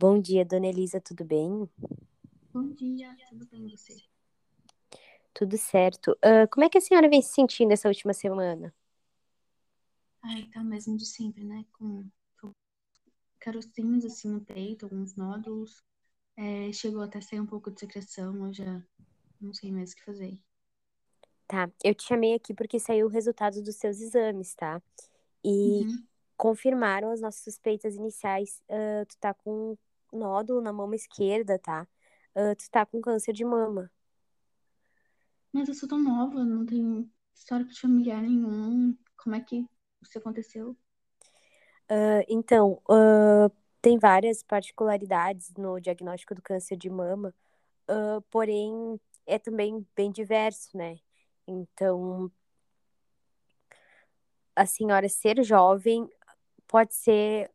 Bom dia, dona Elisa, tudo bem? Bom dia, tudo bem você? Tudo certo. Ah, como é que a senhora vem se sentindo essa última semana? Ai, tá mesmo de sempre, né? Com, com carocinhos assim no peito, alguns nódulos. É, chegou até a sair um pouco de secreção, eu já não sei mais o que fazer. Tá, eu te chamei aqui porque saiu o resultado dos seus exames, tá? E Uhum. Confirmaram as nossas suspeitas iniciais. Ah, tu tá com um nódulo na mama esquerda, tá? Ah, tu tá com câncer de mama. Mas eu sou tão nova, não tenho histórico de familiar nenhum. Como é que isso aconteceu? Ah, então, tem várias particularidades no diagnóstico do câncer de mama, porém é também bem diverso, né? Então, a senhora ser jovem pode ser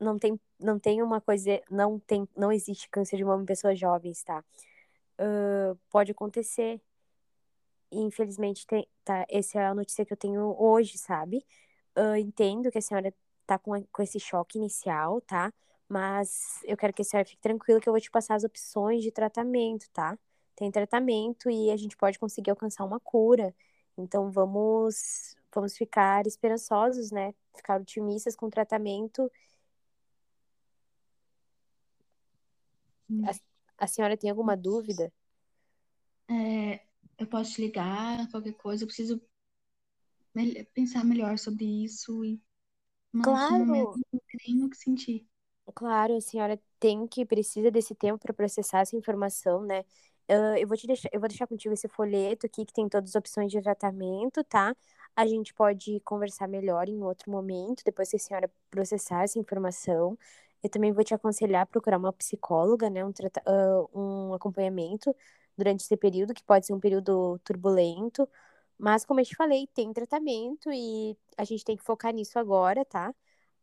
não tem não tem uma coisa não tem não existe câncer de mama em pessoas jovens tá? Uh, pode acontecer. Infelizmente tem tá essa é a notícia que eu tenho hoje sabe? Uh, entendo que a senhora tá com, com esse choque inicial tá? Mas eu quero que a senhora fique tranquila que eu vou te passar as opções de tratamento tá? Tem tratamento e a gente pode conseguir alcançar uma cura. Então vamos vamos ficar esperançosos né ficar otimistas com o tratamento A, a senhora tem alguma dúvida? É, eu posso te ligar, qualquer coisa, eu preciso pensar melhor sobre isso, e... mas momento Claro, não tenho o que sentir. claro, a senhora tem que precisa desse tempo para processar essa informação, né? Eu vou te deixar, eu vou deixar contigo esse folheto aqui que tem todas as opções de tratamento, tá? A gente pode conversar melhor em outro momento, depois que a senhora processar essa informação. Eu também vou te aconselhar a procurar uma psicóloga, né? Um, ah, um acompanhamento durante esse período, que pode ser um período turbulento. Mas, como eu te falei, tem tratamento e a gente tem que focar nisso agora, tá?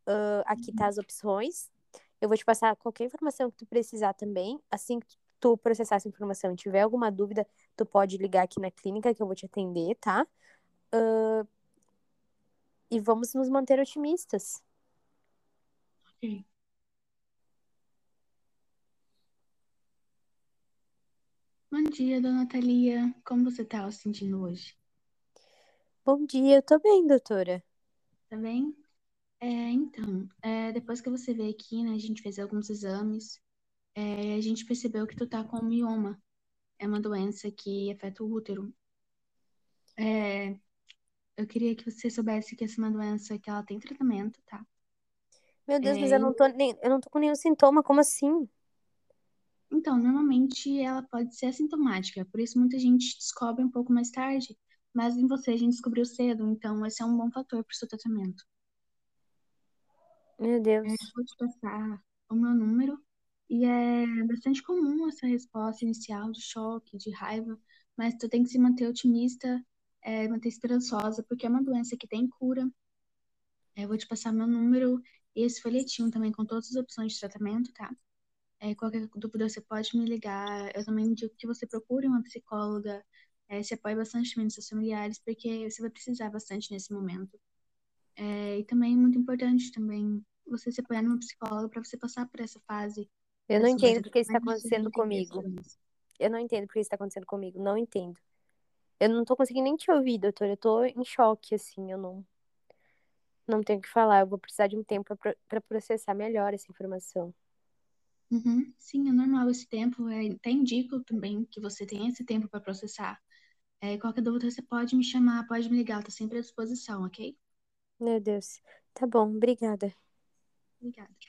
Ah, aqui tá as opções. Eu vou te passar qualquer informação que tu precisar também. Assim que tu processar essa informação e tiver alguma dúvida, tu pode ligar aqui na clínica que eu vou te atender, tá? Ah, e vamos nos manter otimistas. Ok. Bom dia, dona Thalia. Como você tá se sentindo hoje? Bom dia, eu tô bem, doutora. Tá bem? É, então, é, depois que você veio aqui, né, a gente fez alguns exames, é, a gente percebeu que tu tá com mioma. É uma doença que afeta o útero. É, eu queria que você soubesse que essa é uma doença que ela tem tratamento, tá? Meu Deus, mas É, eu não tô nem, eu não tô com nenhum sintoma, como assim? Então, normalmente ela pode ser assintomática, por isso muita gente descobre um pouco mais tarde, mas em você a gente descobriu cedo, então esse é um bom fator para o seu tratamento. Meu É, eu Deus. vou te passar o meu número, e é bastante comum essa resposta inicial de choque, de raiva, mas tu tem que se manter otimista, é, manter esperançosa, porque é uma doença que tem cura. É, eu vou te passar meu número e esse folhetinho também com todas as opções de tratamento, tá? É, qualquer dúvida você pode me ligar. Eu também indico que você procure uma psicóloga, é, se apoie bastante também nos seus familiares, porque você vai precisar bastante nesse momento. É, e também é muito importante também você se apoiar numa psicóloga para você passar por essa fase Eu não entendo porque isso tá tratamento e acontecendo comigo. Eu não entendo porque isso tá acontecendo comigo. Não entendo. Eu não tô conseguindo nem te ouvir, doutora. Eu tô em choque, assim. Eu não, não tenho o que falar. Eu vou precisar de um tempo pra processar melhor essa informação. Uhum, sim, é normal esse tempo. É, até indico também que você tenha esse tempo para processar. É, qualquer dúvida você pode me chamar, pode me ligar, eu tô sempre à disposição, ok? Meu Deus. Tá bom, obrigada. Obrigada.